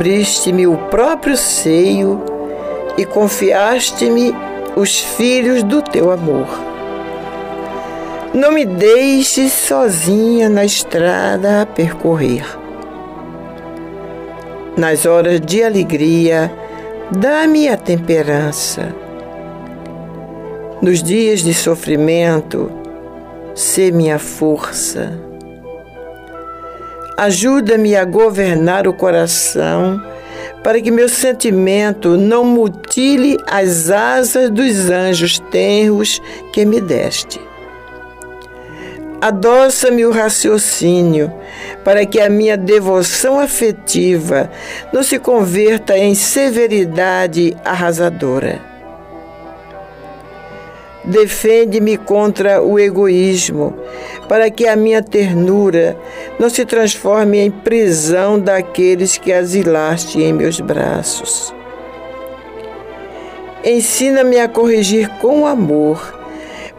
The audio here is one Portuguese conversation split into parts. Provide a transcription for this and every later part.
Abriste-me o próprio seio e confiaste-me os filhos do teu amor. Não me deixes sozinha na estrada a percorrer. Nas horas de alegria, dá-me a temperança. Nos dias de sofrimento, sê minha força Ajuda-me a governar o coração para que meu sentimento não mutile as asas dos anjos tenros que me deste. Adoça-me o raciocínio para que a minha devoção afetiva não se converta em severidade arrasadora. Defende-me contra o egoísmo, para que a minha ternura não se transforme em prisão daqueles que asilaste em meus braços. Ensina-me a corrigir com amor,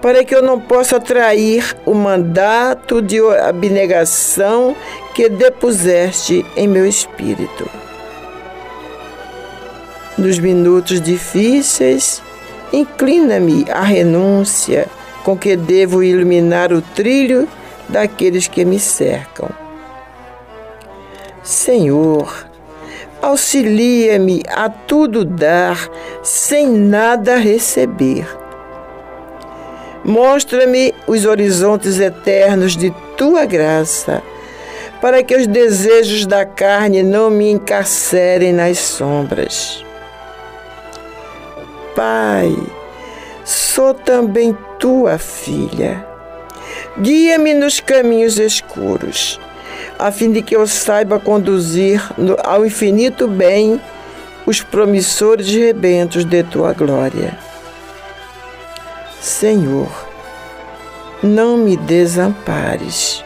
para que eu não possa trair o mandato de abnegação que depuseste em meu espírito. Nos minutos difíceis, Inclina-me à renúncia com que devo iluminar o trilho daqueles que me cercam. Senhor, auxilia-me a tudo dar sem nada receber. Mostra-me os horizontes eternos de tua graça, para que os desejos da carne não me encarcerem nas sombras. Pai, sou também tua filha. Guia-me nos caminhos escuros, a fim de que eu saiba conduzir ao infinito bem os promissores rebentos de tua glória. Senhor, não me desampares.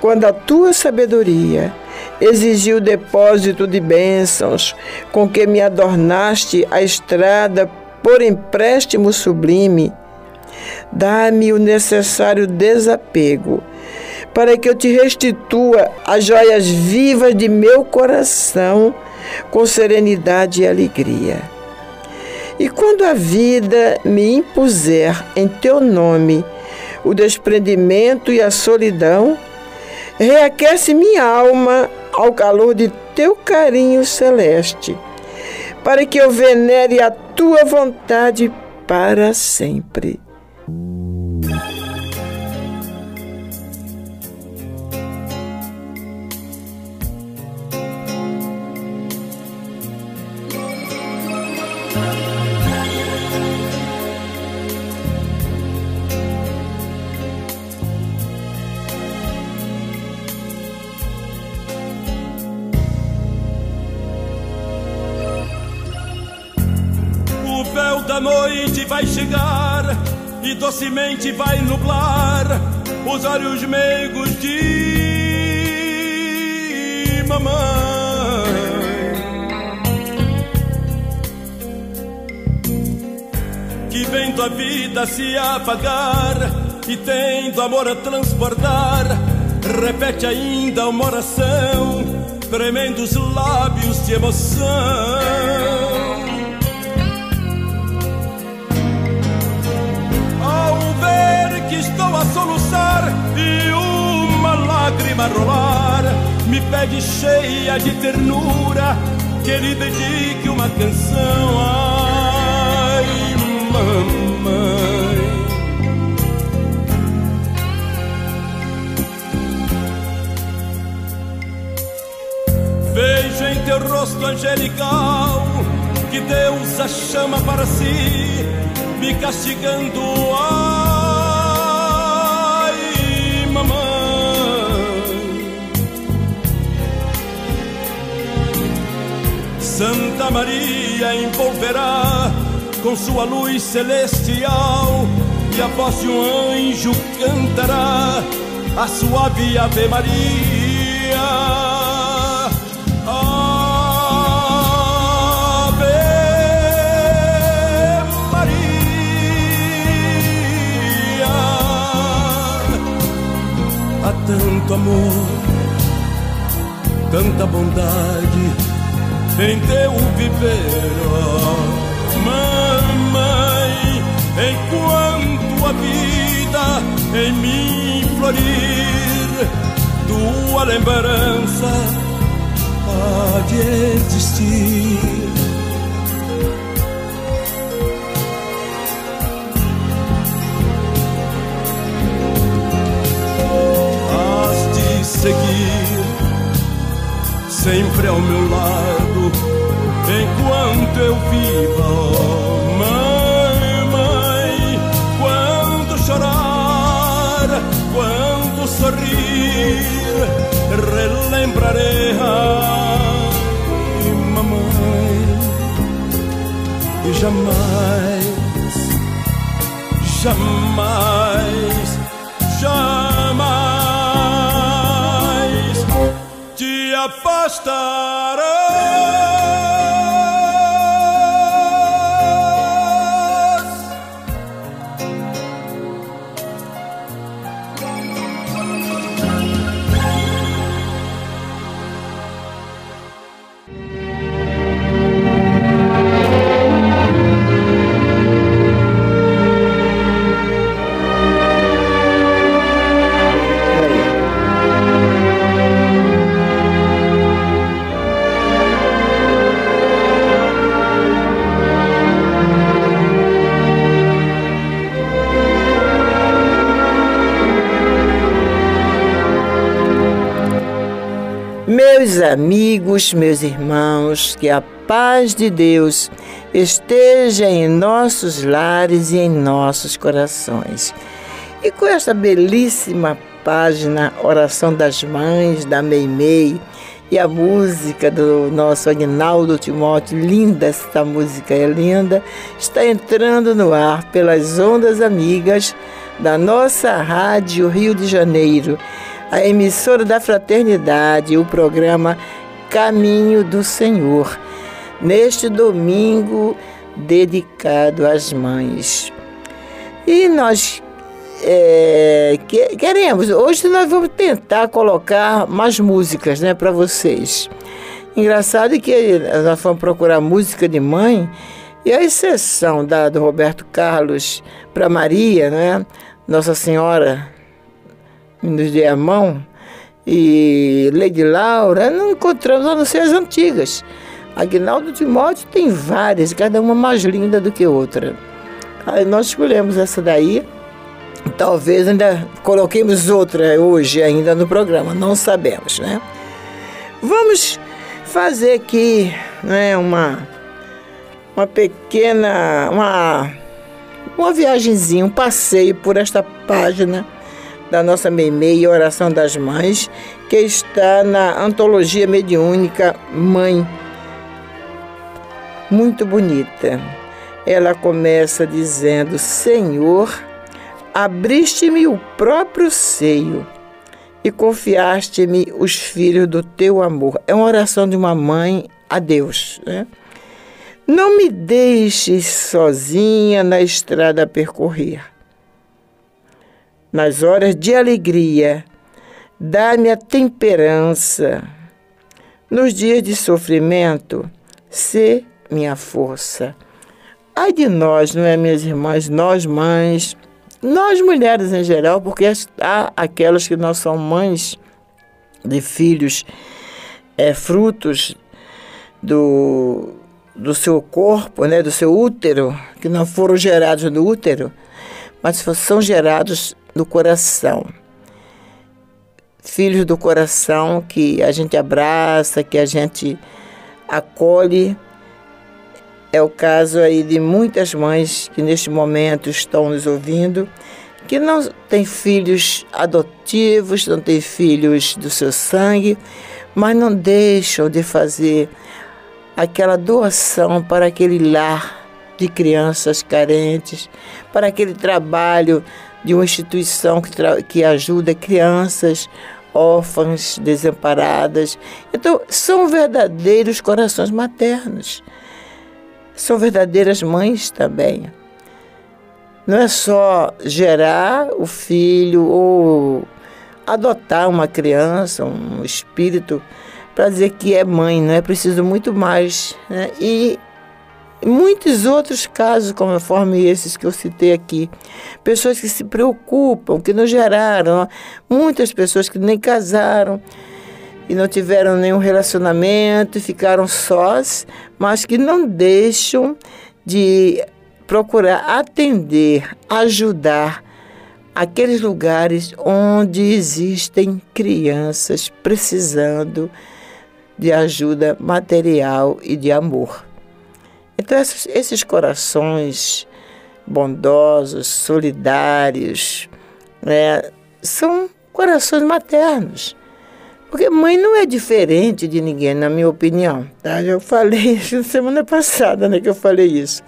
Quando a tua sabedoria exigiu o depósito de bênçãos com que me adornaste a estrada por empréstimo sublime. Dá-me o necessário desapego, para que eu te restitua as joias vivas de meu coração com serenidade e alegria. E quando a vida me impuser em teu nome o desprendimento e a solidão, reaquece minha alma ao calor de teu carinho celeste, para que eu venere a tua vontade para sempre. Docemente vai nublar os olhos meigos de mamãe. Que vendo a vida se apagar e tendo amor a transportar, repete ainda uma oração, tremendo os lábios de emoção. Que estou a soluçar e uma lágrima rolar me pede cheia de ternura que lhe dedique uma canção. Ai, mamãe. Vejo em teu rosto angelical que Deus a chama para si, me castigando. Ai, Santa Maria envolverá com sua luz celestial e a voz de um anjo cantará a suave Ave Maria. Tanto amor, tanta bondade em teu viver, oh, mamãe, enquanto a vida em mim florir, tua lembrança pode existir. Has de seguir sempre ao meu lado, enquanto eu viva, mãe, mãe, quando chorar, quando sorrir, relembrarei, ai, mamãe, e jamais, jamais, afastará. Meus amigos, meus irmãos, que a paz de Deus esteja em nossos lares e em nossos corações. E com esta belíssima página Oração das Mães, da Meimei, e a música do nosso Agnaldo Timóteo, linda esta música, é linda, está entrando no ar pelas ondas amigas da nossa Rádio Rio de Janeiro a emissora da Fraternidade, o programa Caminho do Senhor, neste domingo dedicado às mães. E nós é, que, queremos, hoje nós vamos tentar colocar mais músicas né, para vocês. Engraçado que nós vamos procurar música de mãe, e a exceção da, do Roberto Carlos para Maria, né, Nossa Senhora nos dê a mão, e Lady Laura, não encontramos, a não ser as antigas. Aguinaldo Timóteo tem várias, cada uma mais linda do que outra. Aí nós escolhemos essa daí. Talvez ainda coloquemos outra hoje ainda no programa, não sabemos, né? Vamos fazer aqui né, uma, uma pequena, uma, uma viagemzinha, um passeio por esta página da nossa Meimei, Oração das Mães, que está na Antologia Mediúnica Mãe. Muito bonita. Ela começa dizendo: Senhor, abriste-me o próprio seio e confiaste-me os filhos do teu amor. É uma oração de uma mãe a Deus. Né? Não me deixes sozinha na estrada a percorrer. Nas horas de alegria, dá-me a temperança. Nos dias de sofrimento, sê minha força. Ai de nós, não é, minhas irmãs, nós mães, nós mulheres em geral, porque há aquelas que não são mães de filhos é, frutos do, do seu corpo, né, do seu útero, que não foram gerados no útero, mas são gerados no coração. Filhos do coração que a gente abraça, que a gente acolhe. É o caso aí de muitas mães que neste momento estão nos ouvindo, que não têm filhos adotivos, não têm filhos do seu sangue, mas não deixam de fazer aquela doação para aquele lar de crianças carentes, para aquele trabalho de uma instituição que, que ajuda crianças órfãs, desamparadas. Então, são verdadeiros corações maternos. São verdadeiras mães também. Não é só gerar o filho ou adotar uma criança, um espírito, para dizer que é mãe, não é preciso muito mais. Né? E muitos outros casos, conforme esses que eu citei aqui. Pessoas que se preocupam, que não geraram, muitas pessoas que nem casaram e não tiveram nenhum relacionamento, ficaram sós, mas que não deixam de procurar atender, ajudar aqueles lugares onde existem crianças precisando de ajuda material e de amor. Então, esses, esses corações bondosos, solidários, né, são corações maternos. Porque mãe não é diferente de ninguém, na minha opinião. Tá? Já falei isso semana passada, né, que eu falei isso.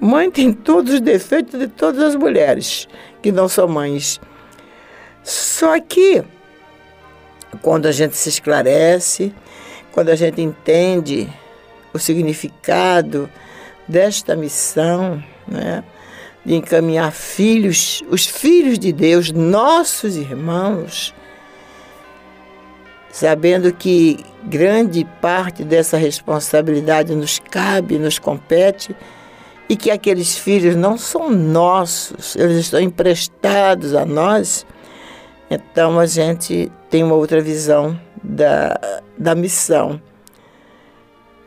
Mãe tem todos os defeitos de todas as mulheres que não são mães. Só que, quando a gente se esclarece, quando a gente entende o significado desta missão, né? de encaminhar filhos, os filhos de Deus, nossos irmãos, sabendo que grande parte dessa responsabilidade nos cabe, nos compete, e que aqueles filhos não são nossos, eles estão emprestados a nós, então a gente tem uma outra visão da, da missão.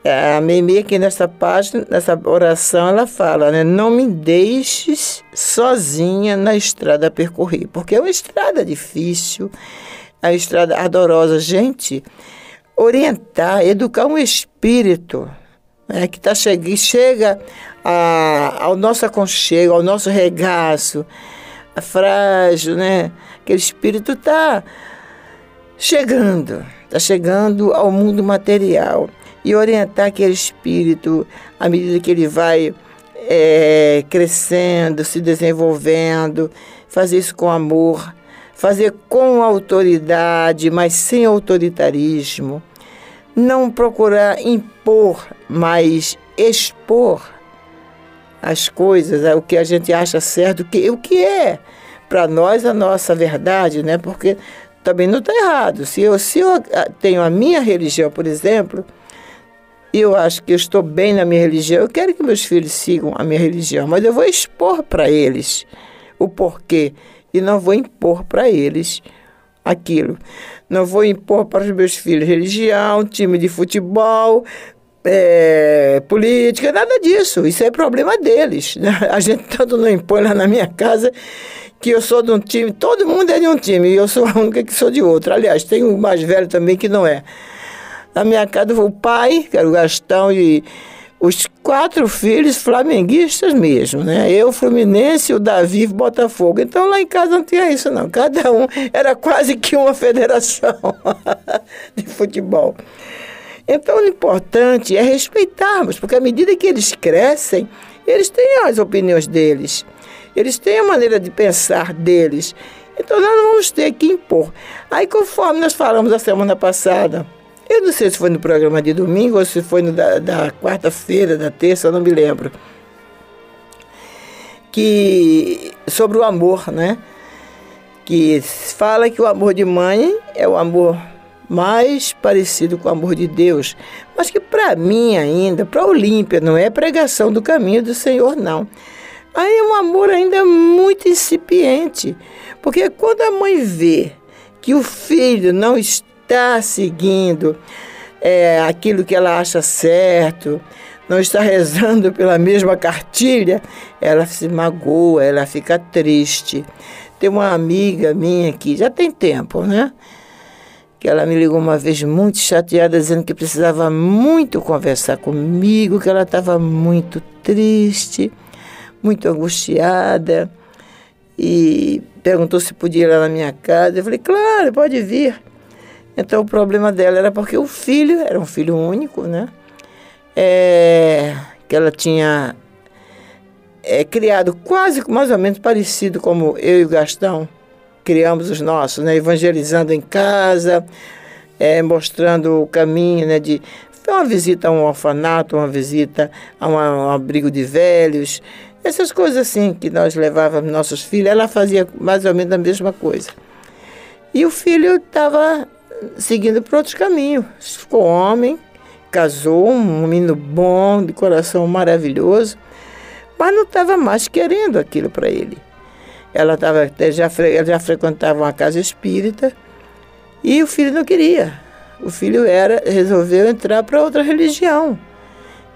A Mimi aqui nessa página, nessa oração, ela fala, né? Não me deixes sozinha na estrada a percorrer, porque é uma estrada difícil, é uma estrada ardorosa. Gente, orientar, educar um espírito né, que tá chega, chega a, ao nosso aconchego, ao nosso regaço, frágil, né? Aquele espírito está chegando, está chegando ao mundo material e orientar aquele espírito à medida que ele vai é, crescendo, se desenvolvendo, fazer isso com amor, fazer com autoridade, mas sem autoritarismo, não procurar impor, mas expor as coisas, o que a gente acha certo, o que, o que é para nós a nossa verdade, né? Porque também não está errado. Se eu, se eu ah, tenho a minha religião, por exemplo, eu acho que eu estou bem na minha religião, eu quero que meus filhos sigam a minha religião, mas eu vou expor para eles o porquê e não vou impor para eles aquilo. Não vou impor para os meus filhos religião, time de futebol, é, política, nada disso. Isso é problema deles. Né? A gente tanto não impõe lá na minha casa que eu sou de um time, todo mundo é de um time, e eu sou a única que sou de outro. Aliás, tem um mais velho também que não é. Na minha casa, o pai, que era o Gastão, e os quatro filhos flamenguistas mesmo, né? Eu, Fluminense, o Davi, Botafogo. Então lá em casa não tinha isso, não. Cada um era quase que uma federação de futebol. Então o importante é respeitarmos, porque à medida que eles crescem, eles têm as opiniões deles, eles têm a maneira de pensar deles. Então nós não vamos ter que impor. Aí, conforme nós falamos a semana passada, eu não sei se foi no programa de domingo ou se foi no da, da quarta-feira, da terça, eu não me lembro. Que sobre o amor, né? Que fala que o amor de mãe é o amor mais parecido com o amor de Deus, mas que para mim ainda, para Olímpia, não é pregação do caminho do Senhor, não. Aí é um amor ainda muito incipiente, porque quando a mãe vê que o filho não está está seguindo é, aquilo que ela acha certo, não está rezando pela mesma cartilha, ela se magoa, ela fica triste. Tem uma amiga minha que já tem tempo, né? Que ela me ligou uma vez muito chateada, dizendo que precisava muito conversar comigo, que ela estava muito triste, muito angustiada. E perguntou se podia ir lá na minha casa. Eu falei, claro, pode vir. Então o problema dela era porque o filho, era um filho único, né? É, que ela tinha é, criado quase mais ou menos parecido como eu e o Gastão criamos os nossos, né? Evangelizando em casa, é, mostrando o caminho, né? De uma visita a um orfanato, uma visita a um abrigo de velhos, essas coisas assim que nós levávamos nossos filhos, ela fazia mais ou menos a mesma coisa. E o filho estava seguindo por outros caminhos. Ficou homem, casou, um menino bom, de coração maravilhoso, mas não estava mais querendo aquilo para ele. Ela, tava, já, já frequentava uma casa espírita e o filho não queria. O filho era resolveu entrar para outra religião.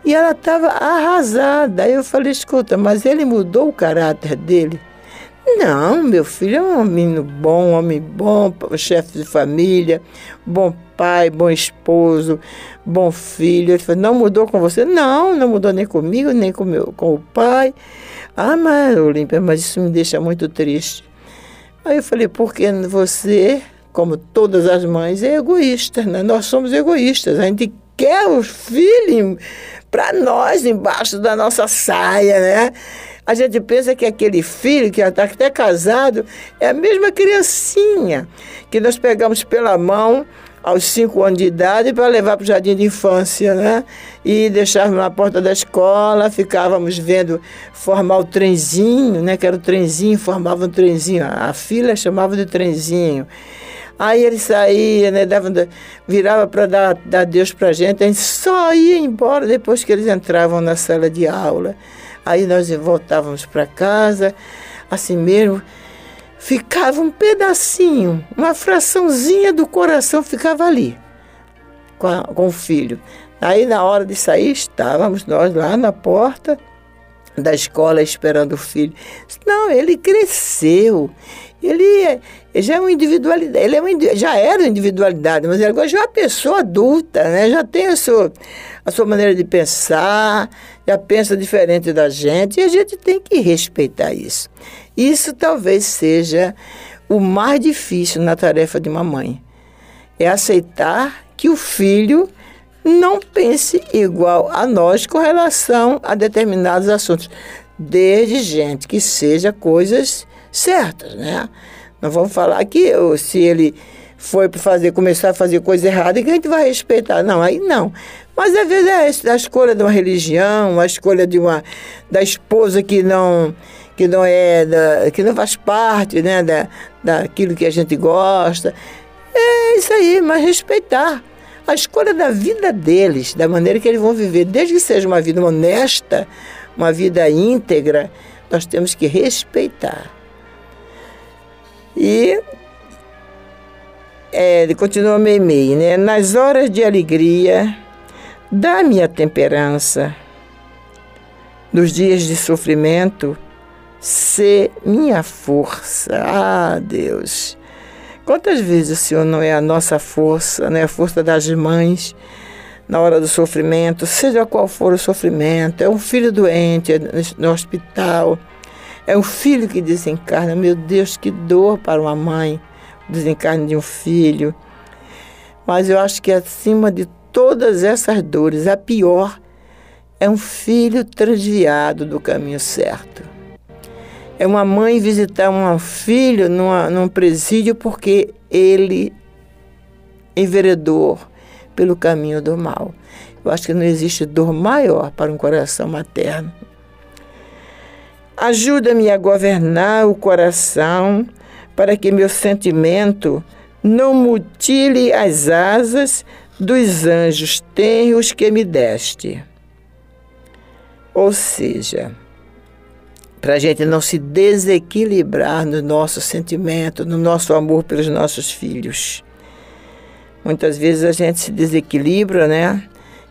E ela estava arrasada. Aí eu falei, escuta, mas ele mudou o caráter dele. Não, meu filho é um menino bom, um homem bom, chefe de família, bom pai, bom esposo, bom filho. Ele falou, não mudou com você? Não, não mudou nem comigo, nem com, meu, com o pai. Ah, mas, Olímpia, mas isso me deixa muito triste. Aí eu falei, porque você, como todas as mães, é egoísta, né? Nós somos egoístas, a gente quer os filhos para nós, embaixo da nossa saia, né? A gente pensa que aquele filho que está até casado é a mesma criancinha que nós pegamos pela mão aos cinco anos de idade para levar para o jardim de infância, né? E deixávamos na porta da escola, ficávamos vendo formar o trenzinho, né? Que era o trenzinho, formava um trenzinho. A fila chamava de trenzinho. Aí ele saía, né, dava, virava para dar, dar Deus para a gente, a gente só ia embora depois que eles entravam na sala de aula. Aí nós voltávamos para casa, assim mesmo, ficava um pedacinho, uma fraçãozinha do coração ficava ali, com, a, com o filho. Aí na hora de sair, estávamos nós lá na porta da escola esperando o filho. Não, ele cresceu. Ele, já é uma individualidade, ele é uma, já era individualidade, mas agora já é uma pessoa adulta, né? já tem a sua, a sua maneira de pensar, já pensa diferente da gente, e a gente tem que respeitar isso. Isso talvez seja o mais difícil na tarefa de uma mãe. É aceitar que o filho não pense igual a nós com relação a determinados assuntos, desde gente que seja coisas certas, né? Não vamos falar que se ele foi para fazer, começar a fazer coisa errada, que a gente vai respeitar. Não, aí não. Mas às vezes é a escolha de uma religião, a escolha de uma da esposa que não que não é da, que não faz parte, né, da, daquilo que a gente gosta. É isso aí, mas respeitar a escolha da vida deles, da maneira que eles vão viver, desde que seja uma vida honesta, uma vida íntegra, nós temos que respeitar. E é, ele continua meio meio, né? Nas horas de alegria, Dá-me a temperança. Nos dias de sofrimento, ser minha força. Ah, Deus. Quantas vezes o Senhor não é a nossa força, não é a força das mães na hora do sofrimento, seja qual for o sofrimento, é um filho doente no hospital, é um filho que desencarna. Meu Deus, que dor para uma mãe, o desencarne de um filho. Mas eu acho que acima de todas essas dores, a pior é um filho transviado do caminho certo. É uma mãe visitar um filho numa, num presídio porque ele enveredou pelo caminho do mal. Eu acho que não existe dor maior para um coração materno. Ajuda-me a governar o coração para que meu sentimento não mutile as asas dos anjos tenros que me deste. Ou seja, para a gente não se desequilibrar no nosso sentimento, no nosso amor pelos nossos filhos. Muitas vezes a gente se desequilibra, né?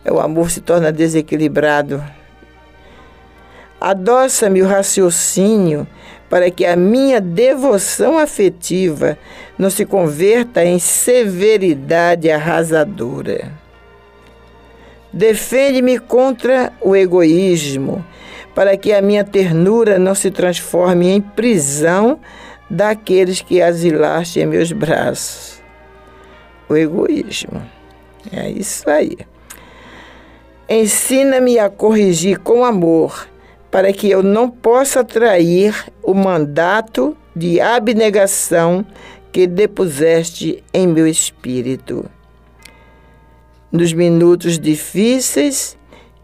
O amor se torna desequilibrado. Adoça-me o raciocínio para que a minha devoção afetiva não se converta em severidade arrasadora. Defende-me contra o egoísmo, para que a minha ternura não se transforme em prisão daqueles que asilaste em meus braços. O egoísmo. É isso aí. Ensina-me a corrigir com amor para que eu não possa trair o mandato de abnegação que depuseste em meu espírito. Nos minutos difíceis,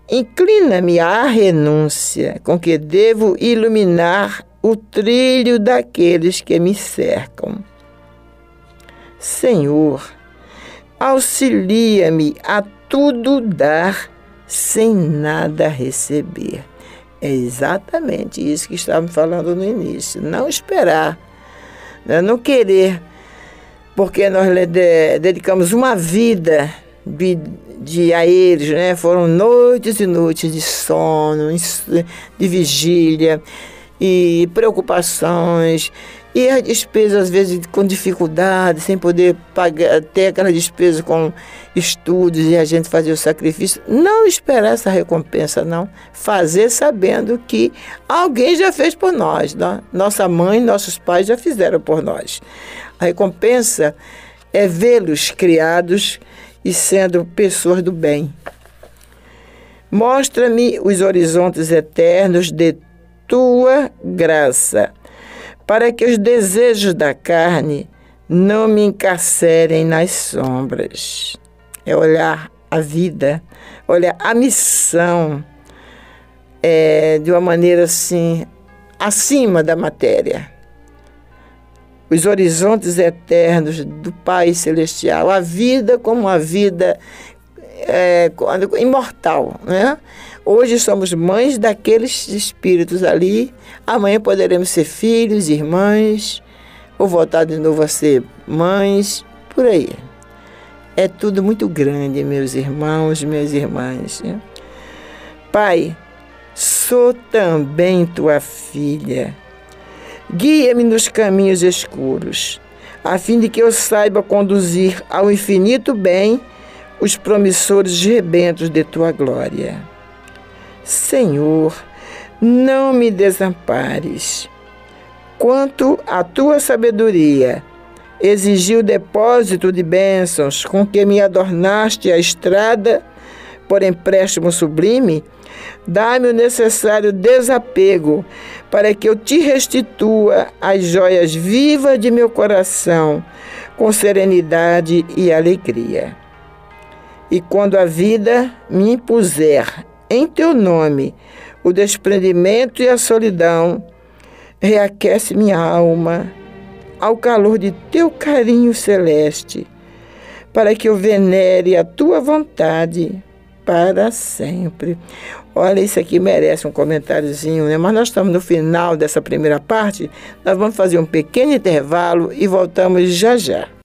inclina-me à renúncia com que devo iluminar o trilho daqueles que me cercam. Senhor, auxilia-me a tudo dar sem nada receber. É exatamente isso que estávamos falando no início. Não esperar, né? não querer, porque nós dedicamos uma vida de, de, a eles, né? Foram noites e noites de sono, de vigília e preocupações e as despesas, às vezes, com dificuldade, sem poder pagar, ter aquela despesa com estudos e a gente fazer o sacrifício. Não esperar essa recompensa, não. Fazer sabendo que alguém já fez por nós. Né? Nossa mãe, nossos pais já fizeram por nós. A recompensa é vê-los criados e sendo pessoas do bem. Mostra-me os horizontes eternos de tua graça para que os desejos da carne não me encarcerem nas sombras. É olhar a vida, olhar a missão é, de uma maneira assim, acima da matéria. Os horizontes eternos do Pai Celestial, a vida como uma vida é, imortal, né? Hoje somos mães daqueles espíritos ali. Amanhã poderemos ser filhos, irmãs, ou voltar de novo a ser mães, por aí. É tudo muito grande, meus irmãos, minhas irmãs. Né? Pai, sou também tua filha. Guia-me nos caminhos escuros, a fim de que eu saiba conduzir ao infinito bem os promissores rebentos de tua glória. Senhor, não me desampares. Quanto à tua sabedoria, exigiu depósito de bênçãos com que me adornaste a estrada por empréstimo sublime, dá-me o necessário desapego para que eu te restitua as joias vivas de meu coração com serenidade e alegria. E quando a vida me impuser em teu nome o desprendimento e a solidão. Reaquece minha alma ao calor de teu carinho celeste, para que eu venere a tua vontade para sempre. Olha, isso aqui merece um comentáriozinho, né? Mas nós estamos no final dessa primeira parte, nós vamos fazer um pequeno intervalo e voltamos já já.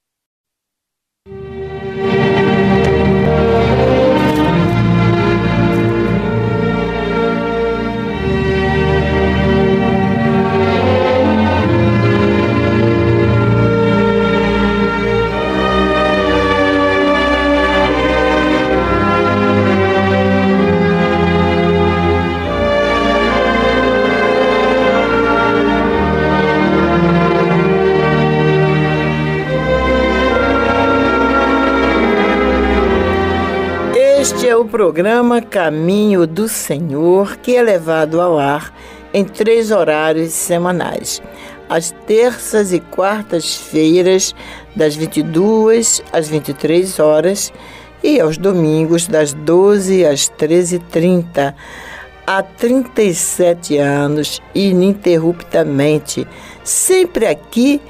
Programa Caminho do Senhor, que é levado ao ar em três horários semanais. Às terças e quartas-feiras, das 22 às 23 horas, e aos domingos, das 12 às 13h30. Há 37 anos, ininterruptamente, sempre aqui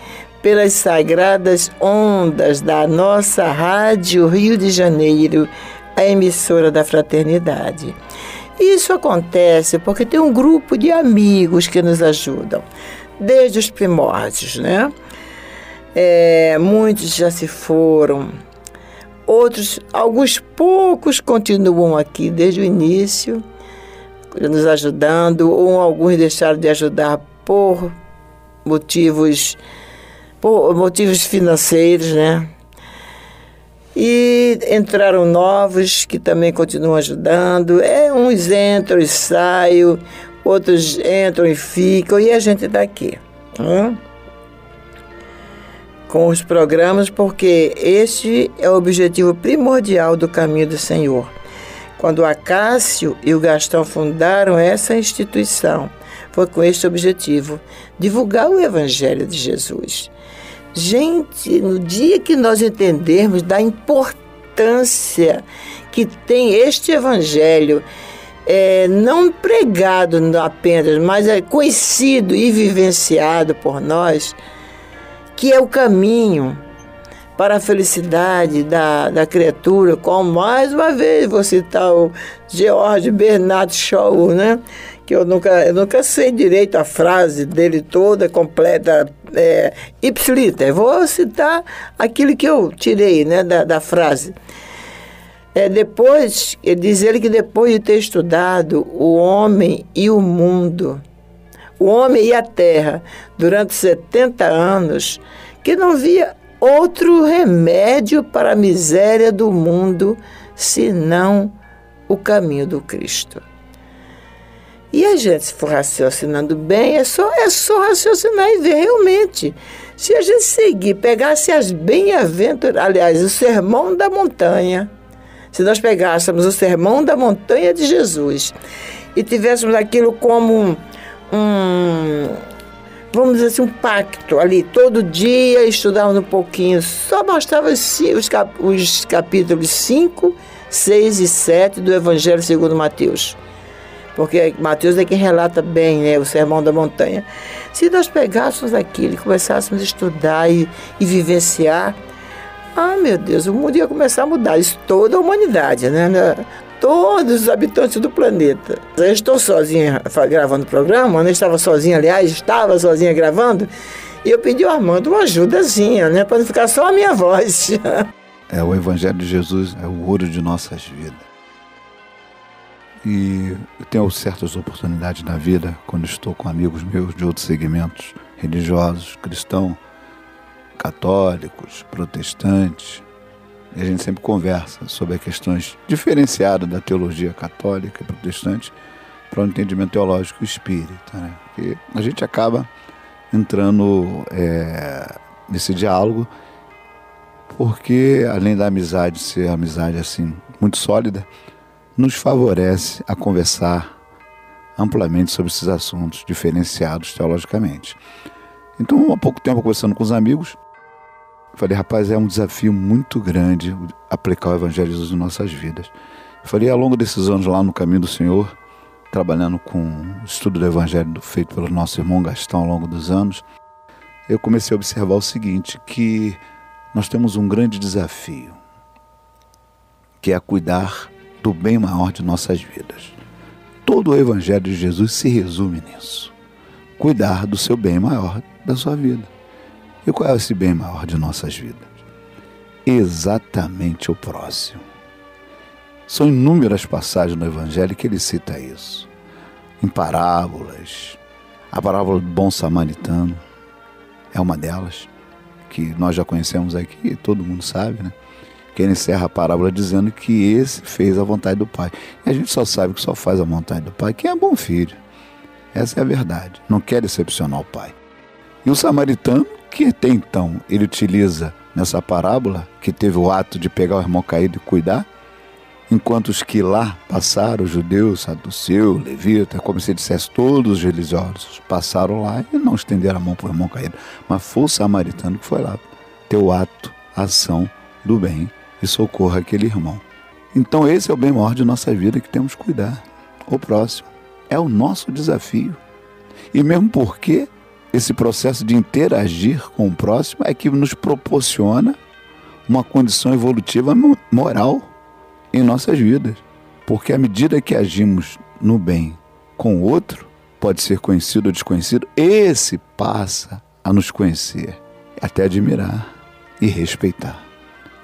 pelas sagradas ondas da nossa Rádio Rio de Janeiro, a emissora da fraternidade. Isso acontece porque tem um grupo de amigos que nos ajudam, desde os primórdios, né? É, muitos já se foram, outros, alguns poucos continuam aqui desde o início, nos ajudando, ou alguns deixaram de ajudar por motivos, por motivos financeiros, né? E entraram novos que também continuam ajudando. É, uns entram e saem, outros entram e ficam, e a gente está aqui. Com os programas, porque este é o objetivo primordial do caminho do Senhor. Quando Acácio e o Gastão fundaram essa instituição, foi com este objetivo: divulgar o Evangelho de Jesus. Gente, no dia que nós entendermos da importância que tem este Evangelho, é, não pregado apenas, mas é conhecido e vivenciado por nós, que é o caminho para a felicidade da, da criatura, como mais uma vez vou citar o George Bernard Shaw, né? Que eu nunca, eu nunca sei direito a frase dele toda, completa, é, ipsiliter. Vou citar aquilo que eu tirei né, da, da frase. É, depois, diz ele que depois de ter estudado o homem e o mundo, o homem e a terra, durante 70 anos, que não via outro remédio para a miséria do mundo senão o caminho do Cristo. E a gente, se for raciocinando bem, é só, é só raciocinar e ver realmente. Se a gente seguir, pegasse as bem-aventuras, aliás, o sermão da montanha, se nós pegássemos o sermão da montanha de Jesus e tivéssemos aquilo como um, um vamos dizer assim, um pacto ali, todo dia estudávamos um pouquinho, só bastava os, os capítulos 5, 6 e 7 do Evangelho segundo Mateus porque Mateus é quem relata bem né, o Sermão da Montanha. Se nós pegássemos aquilo e começássemos a estudar e, e vivenciar, ah, meu Deus, o mundo ia começar a mudar. Isso toda a humanidade, né? né todos os habitantes do planeta. Eu estou sozinha gravando o programa, eu estava sozinha, aliás, estava sozinha gravando, e eu pedi ao Armando uma ajudazinha, né? Para não ficar só a minha voz. É, o Evangelho de Jesus é o ouro de nossas vidas. E tenho certas oportunidades na vida, quando estou com amigos meus de outros segmentos religiosos, cristãos, católicos, protestantes, e a gente sempre conversa sobre questões diferenciadas da teologia católica e protestante para o entendimento teológico espírita. Né? E a gente acaba entrando é, nesse diálogo porque, além da amizade ser amizade assim muito sólida, nos favorece a conversar amplamente sobre esses assuntos diferenciados teologicamente. Então, há pouco tempo, conversando com os amigos, falei, rapaz, é um desafio muito grande aplicar o Evangelho de Jesus em nossas vidas. Eu falei, ao longo desses anos lá no caminho do Senhor, trabalhando com o estudo do Evangelho feito pelo nosso irmão Gastão ao longo dos anos, eu comecei a observar o seguinte, que nós temos um grande desafio, que é cuidar do bem maior de nossas vidas. Todo o Evangelho de Jesus se resume nisso: cuidar do seu bem maior da sua vida. E qual é esse bem maior de nossas vidas? Exatamente o próximo. São inúmeras passagens no Evangelho que ele cita isso. Em parábolas, a parábola do bom samaritano é uma delas, que nós já conhecemos aqui, todo mundo sabe, né? Que ele encerra a parábola dizendo que esse fez a vontade do Pai. E a gente só sabe que só faz a vontade do Pai quem é bom filho. Essa é a verdade. Não quer decepcionar o Pai. E o samaritano, que até então ele utiliza nessa parábola, que teve o ato de pegar o irmão caído e cuidar, Enquanto os que lá passaram, judeu, saduceu, levita, como se dissesse, todos os religiosos passaram lá e não estenderam a mão para o irmão caído. Mas foi o samaritano que foi lá, teu ato, ação do bem e socorra aquele irmão. Então esse é o bem maior de nossa vida que temos que cuidar. O próximo. É o nosso desafio. E mesmo porque esse processo de interagir com o próximo é que nos proporciona uma condição evolutiva moral em nossas vidas. Porque à medida que agimos no bem com o outro, pode ser conhecido ou desconhecido, esse passa a nos conhecer, até admirar e respeitar.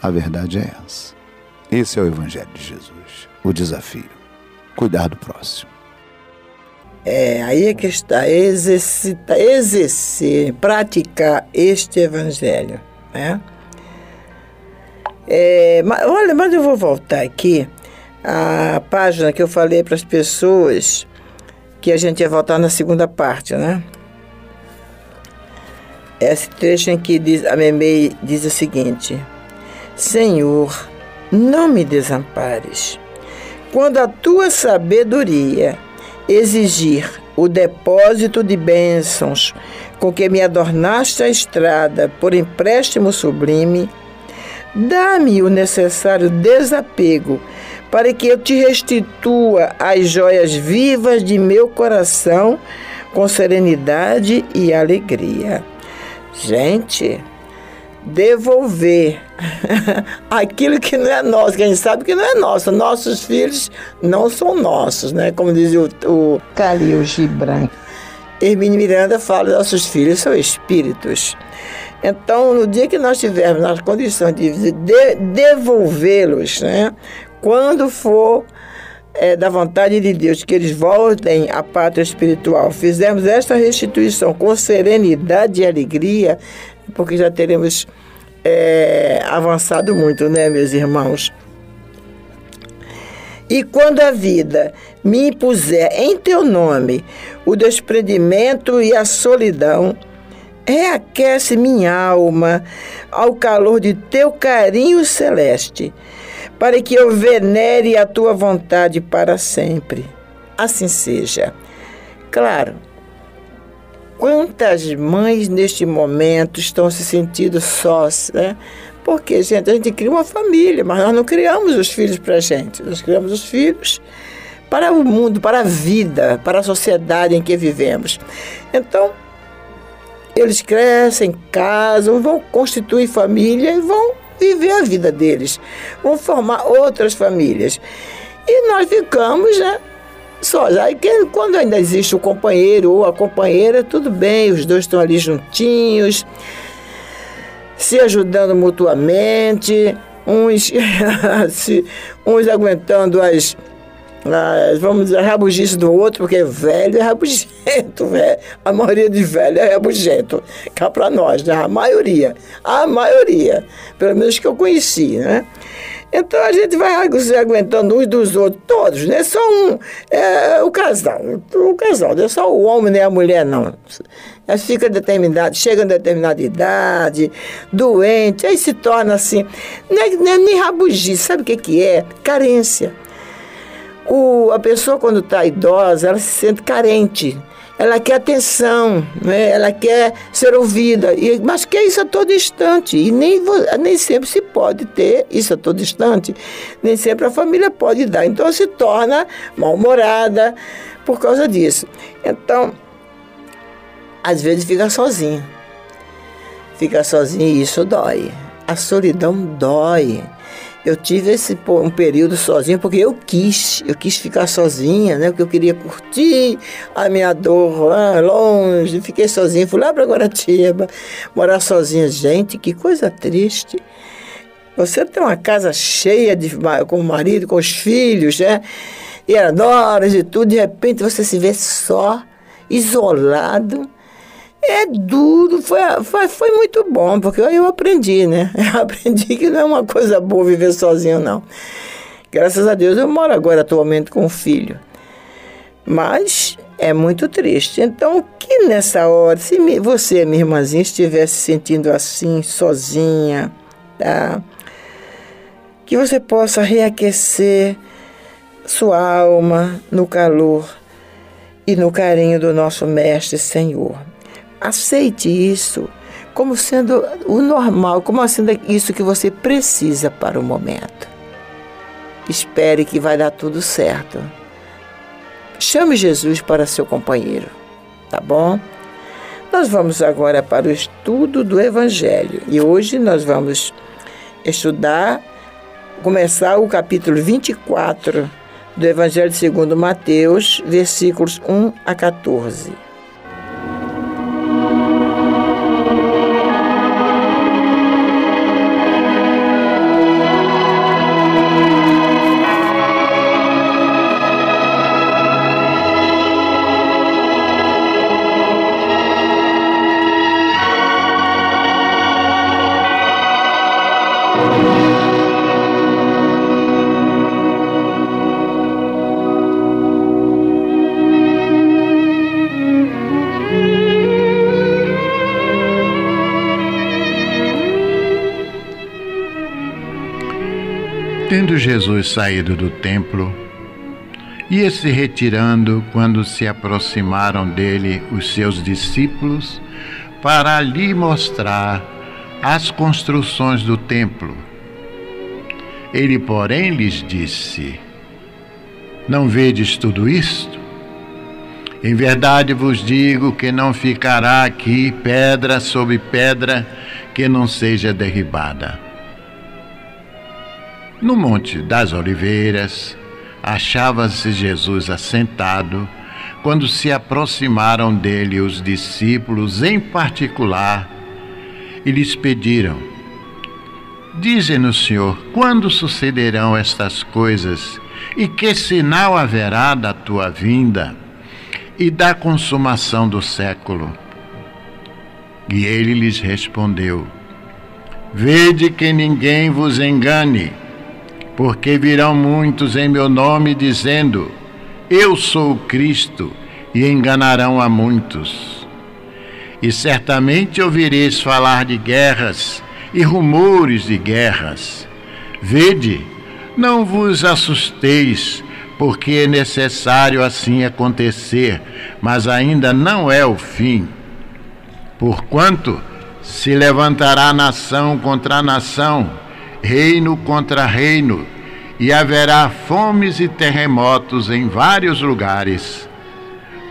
A verdade é essa. Esse é o Evangelho de Jesus, o desafio. Cuidar do próximo. É, aí é que está, exercitar, exercer, praticar este evangelho, né? É, mas, olha, mas eu vou voltar aqui à página que eu falei para as pessoas que a gente ia voltar na segunda parte, né? Esse trecho em que diz, a Memei diz o seguinte: Senhor, não me desampares. Quando a tua sabedoria exigir o depósito de bênçãos com que me adornaste a estrada por empréstimo sublime, dá-me o necessário desapego para que eu te restitua as joias vivas de meu coração com serenidade e alegria. Gente, devolver aquilo que não é nosso, que a gente sabe que não é nosso. Nossos filhos não são nossos, né? Como diz o, o Calil Gibran. Hermine Miranda fala: nossos filhos são espíritos. Então, no dia que nós tivermos nas condições de, de devolvê-los, né? Quando for é, da vontade de Deus que eles voltem à pátria espiritual, fizermos esta restituição com serenidade e alegria, porque já teremos é, avançado muito, né, meus irmãos? E quando a vida me impuser em teu nome o desprendimento e a solidão, reaquece minha alma ao calor de teu carinho celeste, para que eu venere a tua vontade para sempre. Assim seja. Claro, Quantas mães neste momento estão se sentindo sós, né? Porque, gente, a gente cria uma família, mas nós não criamos os filhos para a gente. Nós criamos os filhos para o mundo, para a vida, para a sociedade em que vivemos. Então, eles crescem, casam, vão constituir família e vão viver a vida deles. Vão formar outras famílias. E nós ficamos, né? Só, aí quando ainda existe o companheiro ou a companheira, tudo bem, os dois estão ali juntinhos, se ajudando mutuamente, uns, uns aguentando as, as, vamos dizer, rabugices do outro, porque velho é rabugento, velho. a maioria de velho é rabugento, cá para nós, né? a maioria, a maioria, pelo menos que eu conheci, né? Então a gente vai se aguentando uns dos outros, todos, não é só um, é, o casal, o casal, não é só o homem nem a mulher, não. Aí fica determinado, chega a determinada idade, doente, aí se torna assim, é, é nem rabugice, sabe o que, que é? Carência. O, a pessoa, quando está idosa, ela se sente carente ela quer atenção, né? ela quer ser ouvida, e, mas quer isso a todo instante. E nem, nem sempre se pode ter isso a todo instante, nem sempre a família pode dar. Então se torna mal-humorada por causa disso. Então, às vezes fica sozinha. Fica sozinha e isso dói. A solidão dói. Eu tive esse um período sozinha porque eu quis, eu quis ficar sozinha, né? Porque eu queria curtir a minha dor lá longe. Fiquei sozinha, fui lá para Guaratiba, morar sozinha. Gente, que coisa triste. Você tem uma casa cheia de, com o marido, com os filhos, né? E adoras e tudo, de repente você se vê só, isolado é duro, foi, foi, foi muito bom, porque eu aprendi, né? Eu aprendi que não é uma coisa boa viver sozinho, não. Graças a Deus eu moro agora atualmente com um filho. Mas é muito triste. Então, que nessa hora, se você, minha irmãzinha, estivesse sentindo assim, sozinha, tá? que você possa reaquecer sua alma no calor e no carinho do nosso Mestre Senhor. Aceite isso como sendo o normal, como sendo isso que você precisa para o momento. Espere que vai dar tudo certo. Chame Jesus para seu companheiro, tá bom? Nós vamos agora para o estudo do Evangelho e hoje nós vamos estudar, começar o capítulo 24 do Evangelho segundo Mateus, versículos 1 a 14. Tendo Jesus saído do templo, ia se retirando quando se aproximaram dele os seus discípulos para lhe mostrar as construções do templo. Ele, porém, lhes disse: Não vedes tudo isto? Em verdade vos digo que não ficará aqui pedra sobre pedra que não seja derribada. No Monte das Oliveiras, achava-se Jesus assentado quando se aproximaram dele os discípulos, em particular, e lhes pediram: Dize-nos, Senhor, quando sucederão estas coisas e que sinal haverá da tua vinda e da consumação do século? E ele lhes respondeu: Vede que ninguém vos engane porque virão muitos em meu nome dizendo: Eu sou Cristo, e enganarão a muitos. E certamente ouvireis falar de guerras e rumores de guerras. Vede, não vos assusteis, porque é necessário assim acontecer, mas ainda não é o fim. Porquanto se levantará nação contra nação, reino contra reino, e haverá fomes e terremotos em vários lugares.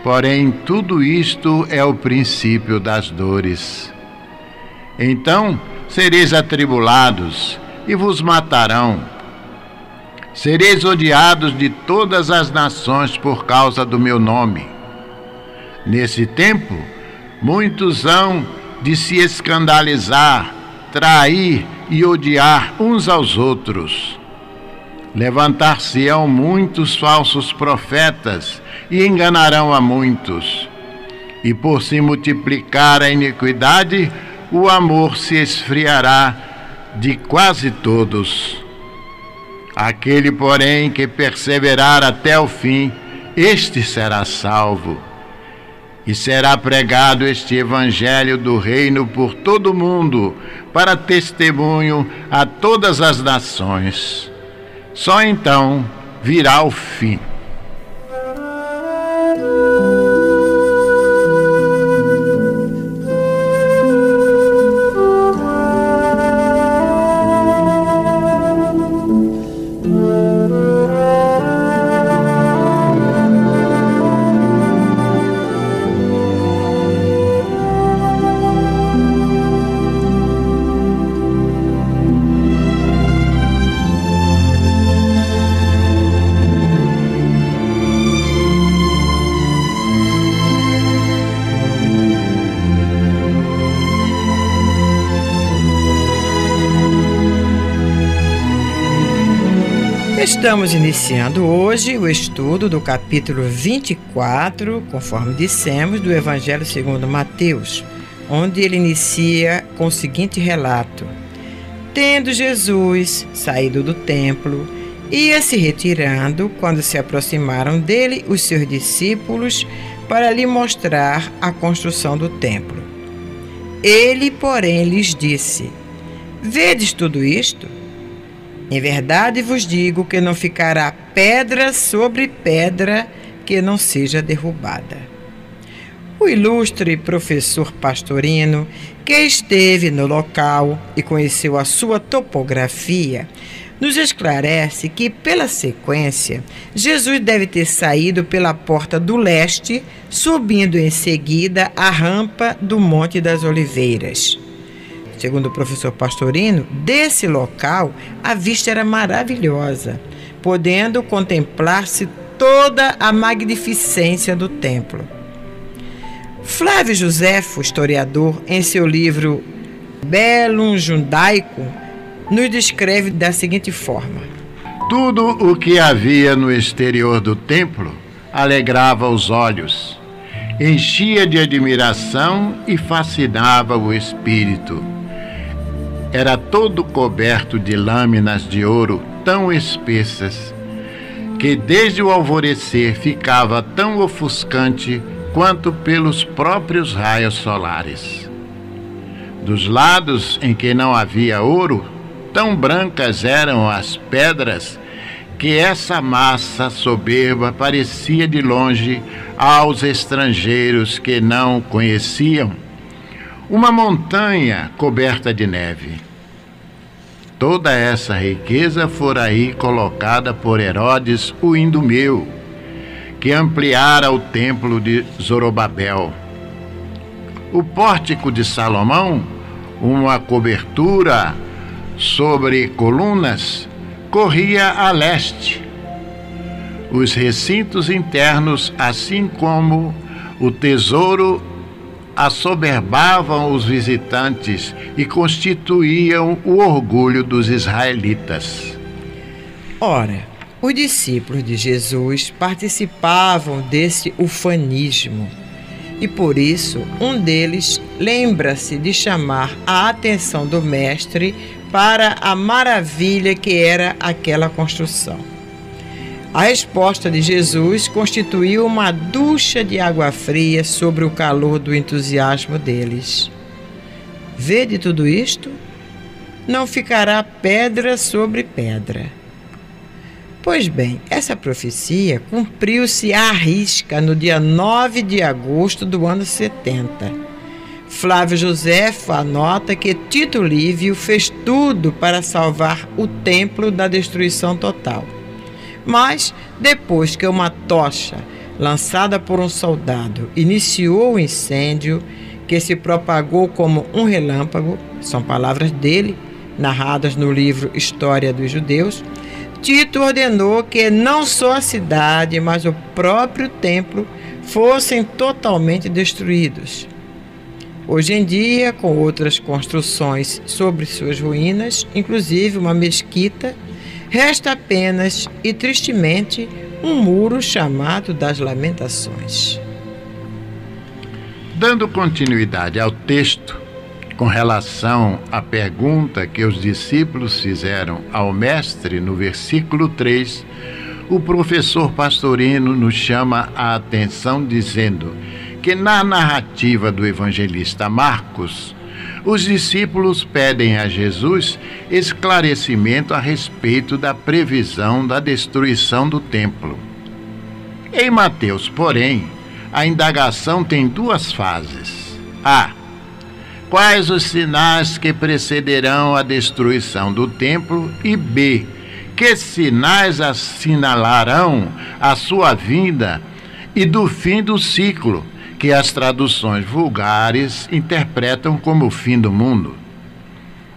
Porém, tudo isto é o princípio das dores. Então sereis atribulados e vos matarão. Sereis odiados de todas as nações por causa do meu nome. Nesse tempo, muitos hão de se escandalizar, trair e odiar uns aos outros. Levantar-se-ão muitos falsos profetas e enganarão a muitos. E por se multiplicar a iniquidade, o amor se esfriará de quase todos. Aquele, porém, que perseverar até o fim, este será salvo. E será pregado este evangelho do reino por todo o mundo, para testemunho a todas as nações. Só então virá o fim. Estamos iniciando hoje o estudo do capítulo 24, conforme dissemos, do Evangelho segundo Mateus, onde ele inicia com o seguinte relato: Tendo Jesus saído do templo, ia se retirando quando se aproximaram dele os seus discípulos para lhe mostrar a construção do templo. Ele, porém, lhes disse: Vedes tudo isto? Em verdade vos digo que não ficará pedra sobre pedra que não seja derrubada. O ilustre professor Pastorino, que esteve no local e conheceu a sua topografia, nos esclarece que, pela sequência, Jesus deve ter saído pela porta do leste, subindo em seguida a rampa do Monte das Oliveiras. Segundo o professor Pastorino, desse local a vista era maravilhosa, podendo contemplar-se toda a magnificência do templo. Flávio Josefo, historiador, em seu livro Bellum Judaico, nos descreve da seguinte forma: Tudo o que havia no exterior do templo alegrava os olhos, enchia de admiração e fascinava o espírito. Era todo coberto de lâminas de ouro tão espessas que desde o alvorecer ficava tão ofuscante quanto pelos próprios raios solares. Dos lados em que não havia ouro, Tão brancas eram as pedras que essa massa soberba parecia de longe aos estrangeiros que não conheciam uma montanha coberta de neve. Toda essa riqueza fora aí colocada por Herodes o Indumeu, que ampliara o templo de Zorobabel. O pórtico de Salomão, uma cobertura sobre colunas corria a leste. Os recintos internos, assim como o tesouro, assoberbavam os visitantes e constituíam o orgulho dos israelitas. Ora, os discípulos de Jesus participavam desse ufanismo e por isso um deles lembra-se de chamar a atenção do Mestre para a maravilha que era aquela construção. A resposta de Jesus constituiu uma ducha de água fria sobre o calor do entusiasmo deles. Vede tudo isto? Não ficará pedra sobre pedra. Pois bem, essa profecia cumpriu-se à risca no dia 9 de agosto do ano 70 Flávio José anota que Tito Lívio fez tudo para salvar o templo da destruição total. Mas, depois que uma tocha lançada por um soldado iniciou o incêndio, que se propagou como um relâmpago, são palavras dele, narradas no livro História dos Judeus, Tito ordenou que não só a cidade, mas o próprio templo fossem totalmente destruídos. Hoje em dia, com outras construções sobre suas ruínas, inclusive uma mesquita, resta apenas e tristemente um muro chamado das Lamentações. Dando continuidade ao texto, com relação à pergunta que os discípulos fizeram ao Mestre no versículo 3, o professor Pastorino nos chama a atenção dizendo que na narrativa do evangelista Marcos, os discípulos pedem a Jesus esclarecimento a respeito da previsão da destruição do templo. Em Mateus, porém, a indagação tem duas fases. A. Quais os sinais que precederão a destruição do templo? E B. Que sinais assinalarão a sua vinda e do fim do ciclo, que as traduções vulgares interpretam como o fim do mundo.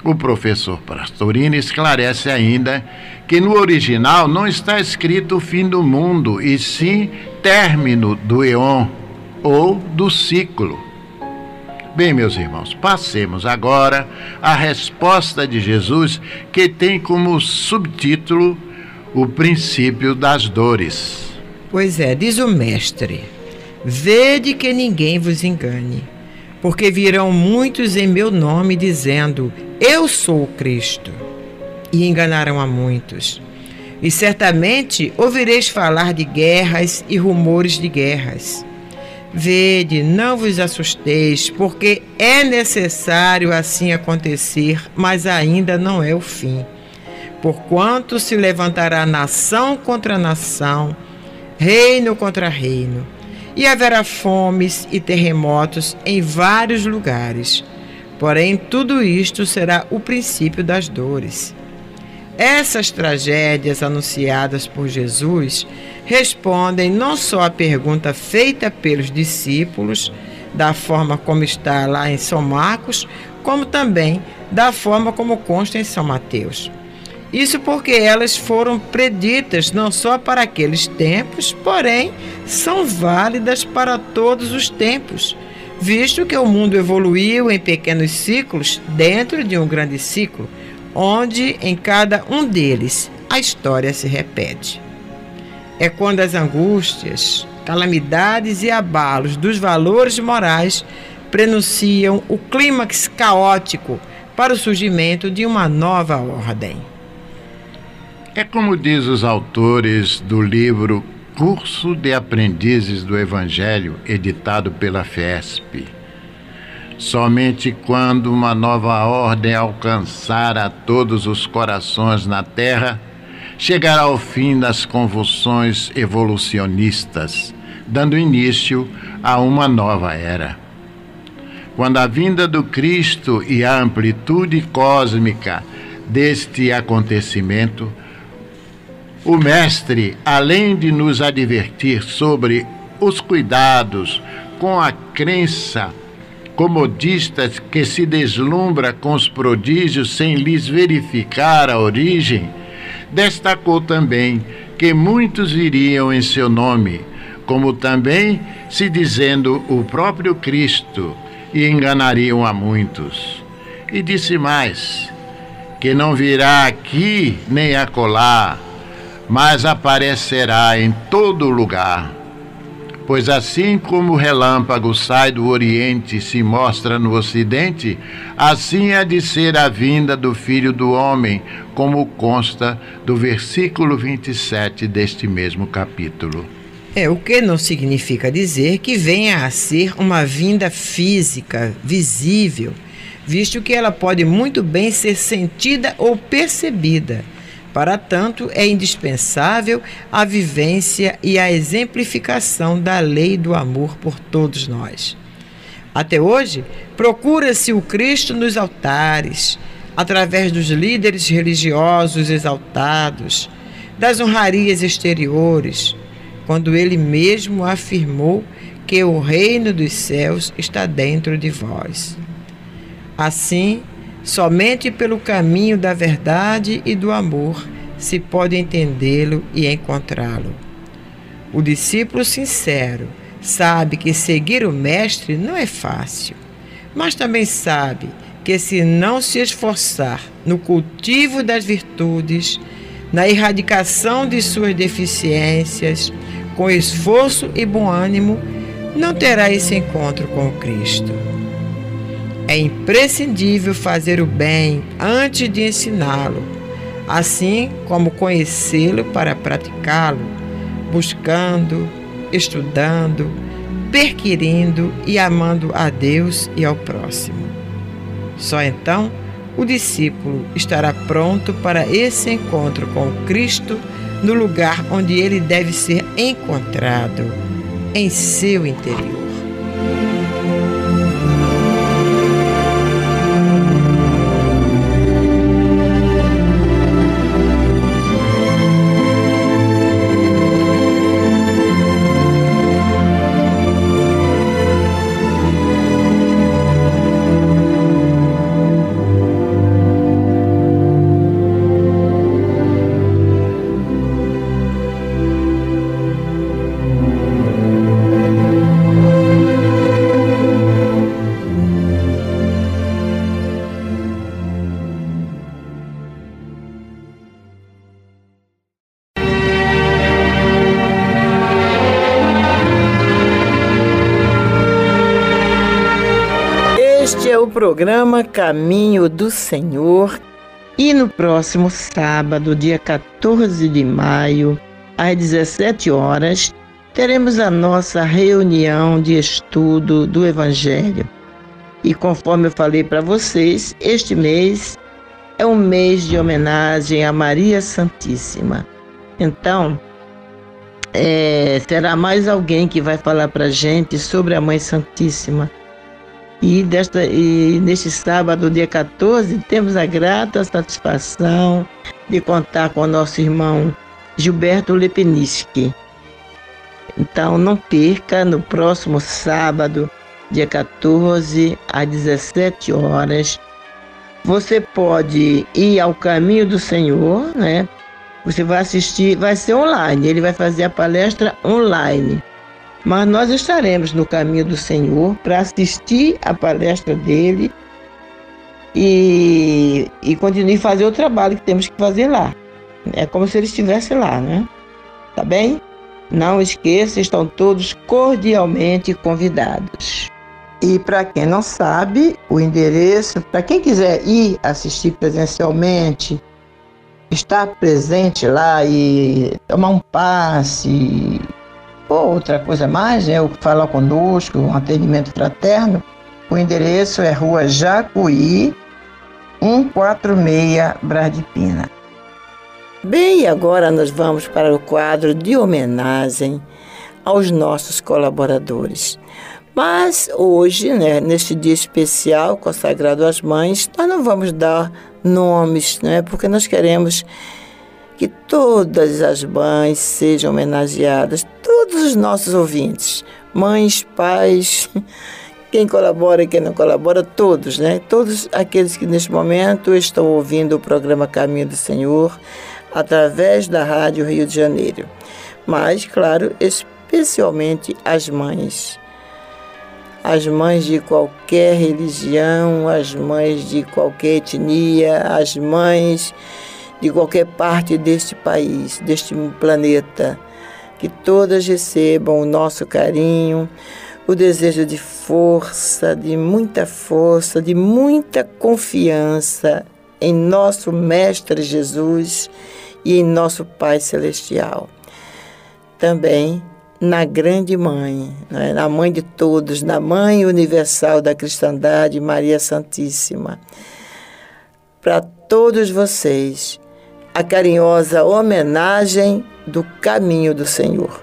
O professor Pastorini esclarece ainda que no original não está escrito o fim do mundo, e sim término do eon ou do ciclo. Bem, meus irmãos, passemos agora à resposta de Jesus, que tem como subtítulo o princípio das dores. Pois é, diz o Mestre. Vede que ninguém vos engane, porque virão muitos em meu nome dizendo: Eu sou o Cristo, e enganarão a muitos. E certamente ouvireis falar de guerras e rumores de guerras. Vede, não vos assusteis, porque é necessário assim acontecer, mas ainda não é o fim. Porquanto se levantará nação contra nação, reino contra reino, e haverá fomes e terremotos em vários lugares. Porém, tudo isto será o princípio das dores. Essas tragédias anunciadas por Jesus respondem não só à pergunta feita pelos discípulos, da forma como está lá em São Marcos, como também da forma como consta em São Mateus. Isso porque elas foram preditas não só para aqueles tempos, porém são válidas para todos os tempos, visto que o mundo evoluiu em pequenos ciclos dentro de um grande ciclo, onde em cada um deles a história se repete. É quando as angústias, calamidades e abalos dos valores morais prenunciam o clímax caótico para o surgimento de uma nova ordem. É como diz os autores do livro Curso de Aprendizes do Evangelho, editado pela FESP. Somente quando uma nova ordem alcançar a todos os corações na Terra, chegará ao fim das convulsões evolucionistas, dando início a uma nova era. Quando a vinda do Cristo e a amplitude cósmica deste acontecimento, o Mestre, além de nos advertir sobre os cuidados com a crença comodista que se deslumbra com os prodígios sem lhes verificar a origem, destacou também que muitos viriam em seu nome, como também se dizendo o próprio Cristo, e enganariam a muitos. E disse mais: que não virá aqui nem acolá, mas aparecerá em todo lugar. Pois assim como o relâmpago sai do Oriente e se mostra no Ocidente, assim há de ser a vinda do Filho do Homem, como consta do versículo 27 deste mesmo capítulo. É, o que não significa dizer que venha a ser uma vinda física, visível, visto que ela pode muito bem ser sentida ou percebida. Para tanto, é indispensável a vivência e a exemplificação da lei do amor por todos nós. Até hoje, procura-se o Cristo nos altares, através dos líderes religiosos exaltados, das honrarias exteriores, quando ele mesmo afirmou que o reino dos céus está dentro de vós. Assim, somente pelo caminho da verdade e do amor se pode entendê-lo e encontrá-lo. O discípulo sincero sabe que seguir o Mestre não é fácil, mas também sabe que, se não se esforçar no cultivo das virtudes, na erradicação de suas deficiências, com esforço e bom ânimo, não terá esse encontro com Cristo. É imprescindível fazer o bem antes de ensiná-lo, assim como conhecê-lo para praticá-lo, buscando, estudando, perquirindo e amando a Deus e ao próximo. Só então o discípulo estará pronto para esse encontro com Cristo no lugar onde ele deve ser encontrado, em seu interior. Programa Caminho do Senhor. E no próximo sábado, dia 14 de maio, às 17 horas, teremos a nossa reunião de estudo do Evangelho. E conforme eu falei para vocês, este mês é um mês de homenagem a Maria Santíssima. Então, é, terá mais alguém que vai falar para gente sobre a Mãe Santíssima. E, desta, e neste sábado, dia 14, temos a grata satisfação de contar com o nosso irmão Gilberto Lepeniski. Então não perca no próximo sábado, dia 14, às 17 horas. Você pode ir ao caminho do Senhor, né? Você vai assistir, vai ser online, ele vai fazer a palestra online. Mas nós estaremos no caminho do Senhor para assistir a palestra dele e, e continuar fazer o trabalho que temos que fazer lá. É como se ele estivesse lá, né? Tá bem? Não esqueça, estão todos cordialmente convidados. E para quem não sabe, o endereço, para quem quiser ir assistir presencialmente, estar presente lá e tomar um passe, outra coisa mais, né, ou falar conosco, um atendimento fraterno, o endereço é Rua Jacuí, 146, Bradipina. Bem, agora nós vamos para o quadro de homenagem aos nossos colaboradores. Mas hoje, né, neste dia especial consagrado às mães, nós não vamos dar nomes, né, porque nós queremos que todas as mães sejam homenageadas, todos os nossos ouvintes, mães, pais, quem colabora e quem não colabora, todos, né? Todos aqueles que neste momento estão ouvindo o programa Caminho do Senhor através da Rádio Rio de Janeiro. Mas, claro, especialmente as mães. As mães de qualquer religião, as mães de qualquer etnia, as mães de qualquer parte deste país, deste planeta. Que todas recebam o nosso carinho, o desejo de força, de muita força, de muita confiança em nosso Mestre Jesus e em nosso Pai Celestial. Também na Grande Mãe, né? na Mãe de todos, na Mãe Universal da Cristandade, Maria Santíssima. Para todos vocês, a carinhosa homenagem do caminho do Senhor.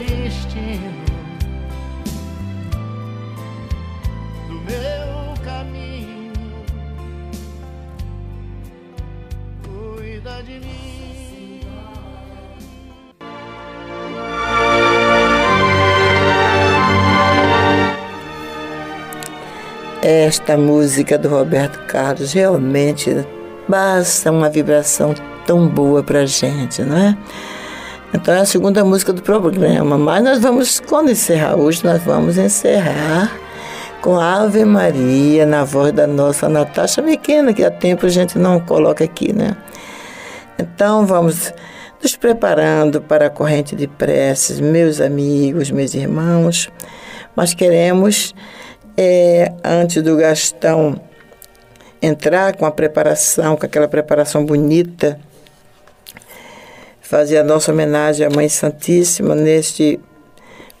Esta música do Roberto Carlos realmente basta uma vibração tão boa pra gente, não é? Então é a segunda música do programa, mas nós vamos, quando encerrar hoje, nós vamos encerrar com Ave Maria na voz da nossa Natasha Pequena, que há tempo a gente não coloca aqui, né? Então vamos nos preparando para a corrente de preces, meus amigos, meus irmãos, mas queremos é, antes do Gastão entrar com a preparação, com aquela preparação bonita, fazer a nossa homenagem à Mãe Santíssima neste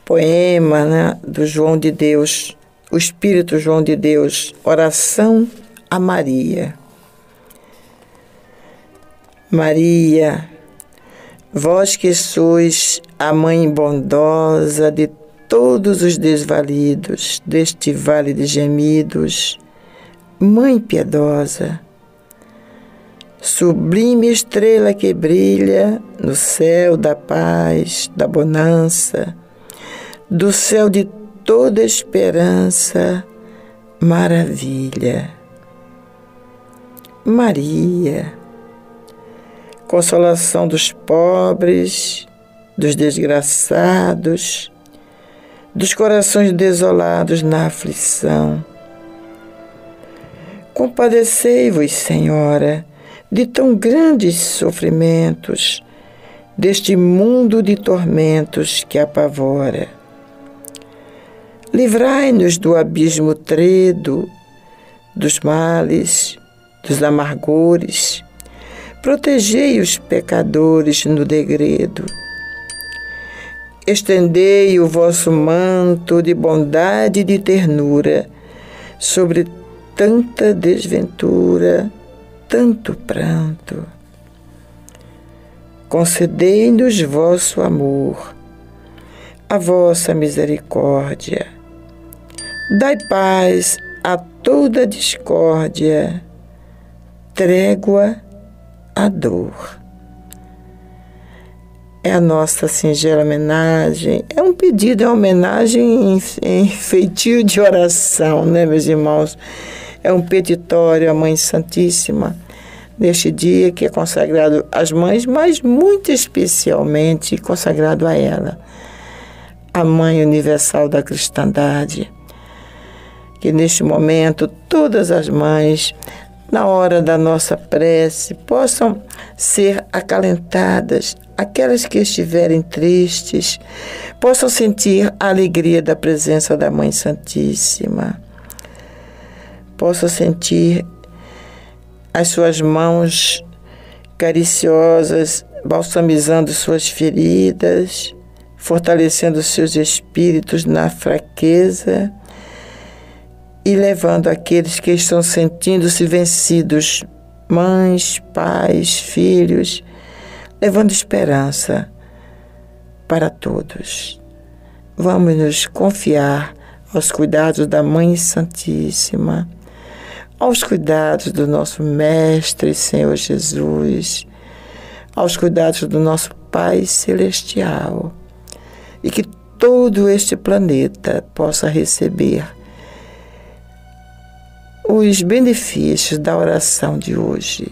poema né, do João de Deus, o Espírito João de Deus, Oração a Maria. Maria, vós que sois a mãe bondosa de todos os desvalidos deste vale de gemidos, Mãe piedosa, sublime estrela que brilha no céu da paz, da bonança, do céu de toda esperança, maravilha. Maria, consolação dos pobres, dos desgraçados, dos corações desolados na aflição. Compadecei-vos, Senhora, de tão grandes sofrimentos, deste mundo de tormentos que apavora. Livrai-nos do abismo tredo, dos males, dos amargores. Protegei os pecadores no degredo. Estendei o vosso manto de bondade e de ternura sobre tanta desventura, tanto pranto. Concedei-nos vosso amor, a vossa misericórdia. Dai paz a toda discórdia, trégua à dor. É a nossa singela homenagem, é um pedido, é uma homenagem em, em feitio de oração, né, meus irmãos? É um petitório à Mãe Santíssima neste dia que é consagrado às mães, mas muito especialmente consagrado a ela, a Mãe Universal da Cristandade. Que neste momento todas as mães, na hora da nossa prece, possam ser acalentadas, aquelas que estiverem tristes, possam sentir a alegria da presença da Mãe Santíssima. Possa sentir as suas mãos cariciosas balsamizando suas feridas, fortalecendo seus espíritos na fraqueza e levando aqueles que estão sentindo-se vencidos, mães, pais, filhos, levando esperança para todos. Vamos nos confiar aos cuidados da Mãe Santíssima aos cuidados do nosso Mestre Senhor Jesus, aos cuidados do nosso Pai Celestial, e que todo este planeta possa receber os benefícios da oração de hoje.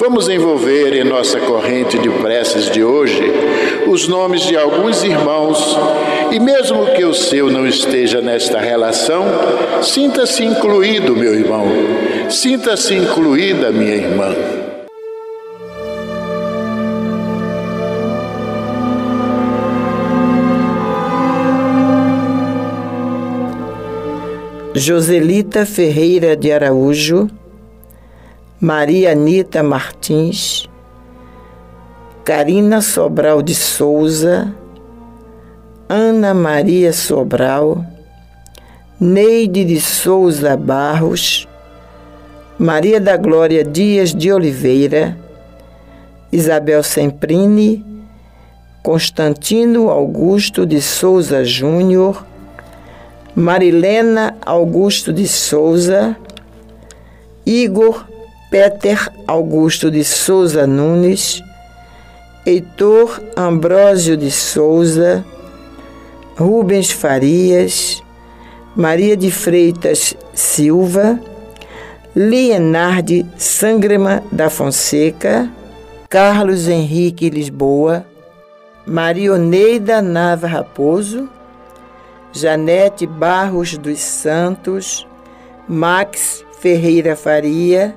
Vamos envolver em nossa corrente de preces de hoje os nomes de alguns irmãos e, mesmo que o seu não esteja nesta relação, sinta-se incluído, meu irmão, sinta-se incluída, minha irmã. Joselita Ferreira de Araújo Maria Anita Martins, Karina Sobral de Souza, Ana Maria Sobral, Neide de Souza Barros, Maria da Glória Dias de Oliveira, Isabel Semprini, Constantino Augusto de Souza Júnior, Marilena Augusto de Souza, Igor Peter Augusto de Souza Nunes, Heitor Ambrósio de Souza, Rubens Farias, Maria de Freitas Silva, Leonardo Sangrema da Fonseca, Carlos Henrique Lisboa, Marioneida Nava Raposo, Janete Barros dos Santos, Max Ferreira Faria,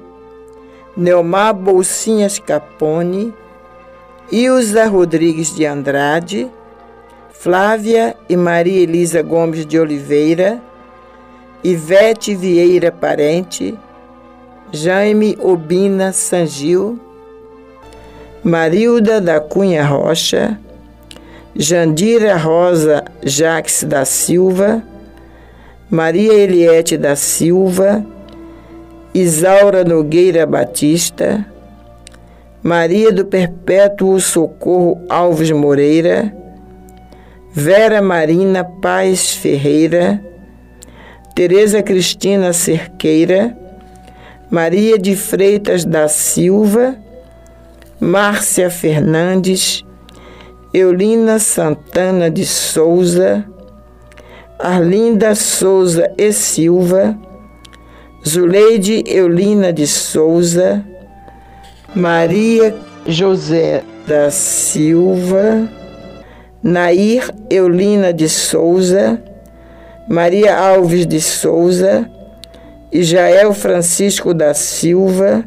Neomar Bolsinhas Capone, Ilza Rodrigues de Andrade, Flávia e Maria Elisa Gomes de Oliveira, Ivete Vieira Parente, Jaime Obina Sangil, Marilda da Cunha Rocha, Jandira Rosa Jaques da Silva, Maria Eliette da Silva, Isaura Nogueira Batista, Maria do Perpétuo Socorro Alves Moreira, Vera Marina Paz Ferreira, Tereza Cristina Cerqueira, Maria de Freitas da Silva, Márcia Fernandes, Eulina Santana de Souza, Arlinda Souza e Silva, Zuleide Eulina de Souza, Maria José da Silva, Nair Eulina de Souza, Maria Alves de Souza, Jael Francisco da Silva,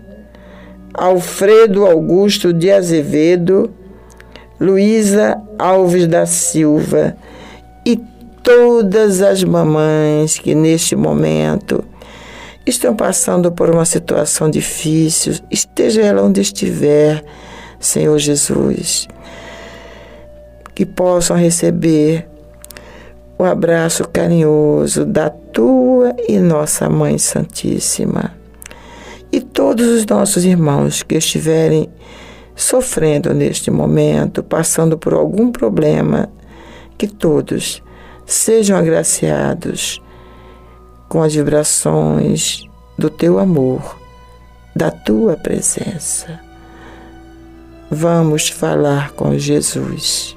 Alfredo Augusto de Azevedo, Luísa Alves da Silva e todas as mamães que neste momento estão passando por uma situação difícil, esteja ela onde estiver, Senhor Jesus, que possam receber o abraço carinhoso da tua e nossa Mãe Santíssima. E todos os nossos irmãos que estiverem sofrendo neste momento, passando por algum problema, que todos sejam agraciados com as vibrações do teu amor, da tua presença. Vamos falar com Jesus.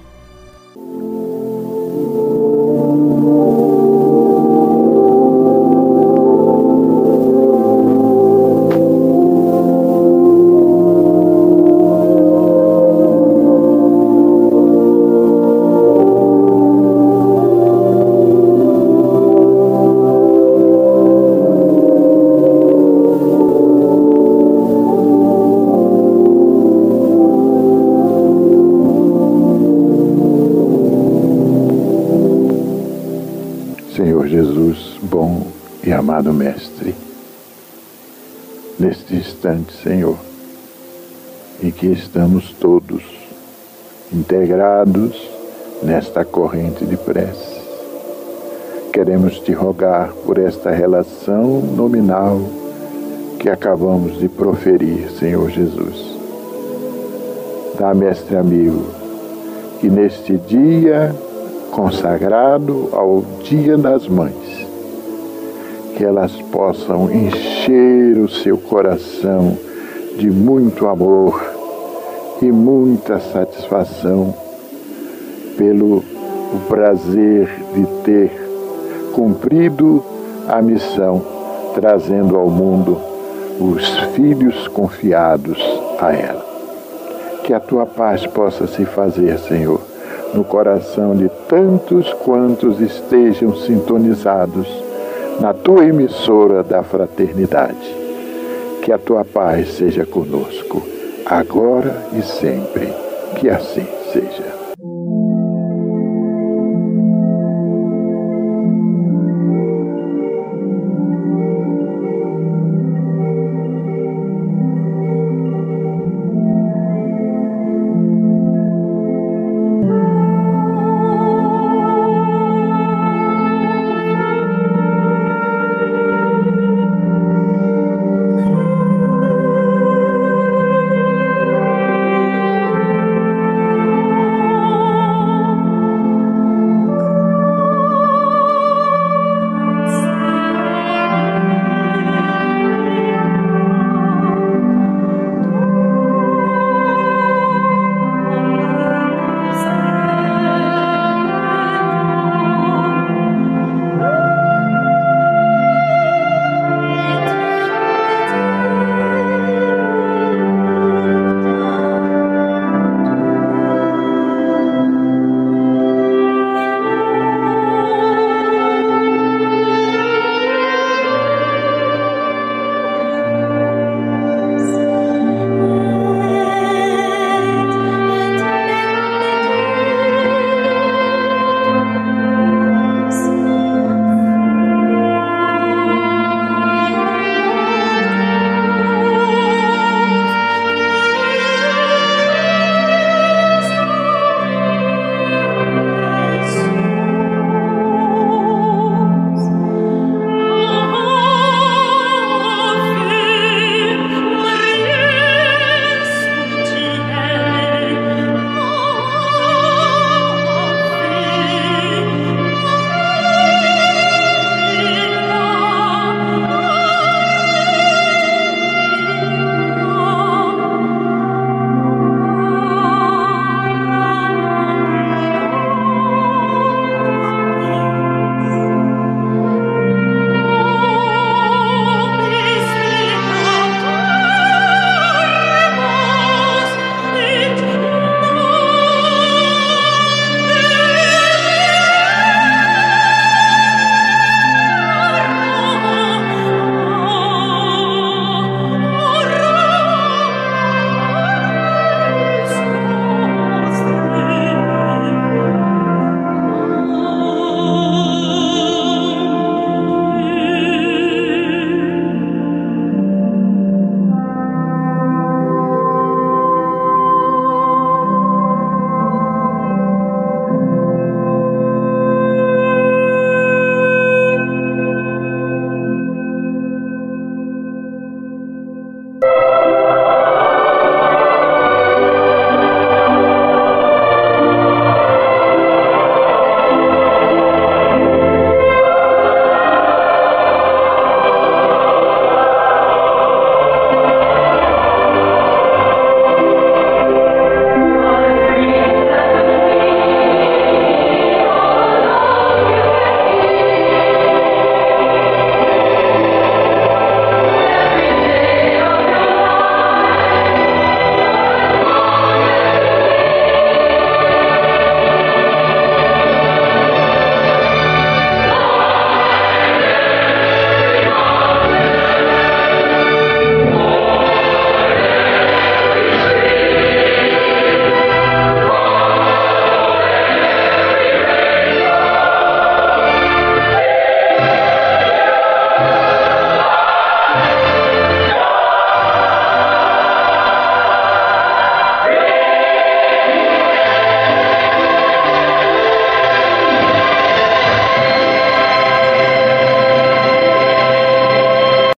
Senhor, em que estamos todos integrados nesta corrente de prece. Queremos te rogar por esta relação nominal que acabamos de proferir, Senhor Jesus. Dá, mestre amigo, que neste dia consagrado ao Dia das Mães, que elas possam encher o seu coração de muito amor e muita satisfação pelo prazer de ter cumprido a missão, trazendo ao mundo os filhos confiados a ela. Que a tua paz possa se fazer, Senhor, no coração de tantos quantos estejam sintonizados na tua emissora da fraternidade. Que a tua paz seja conosco, agora e sempre. Que assim seja.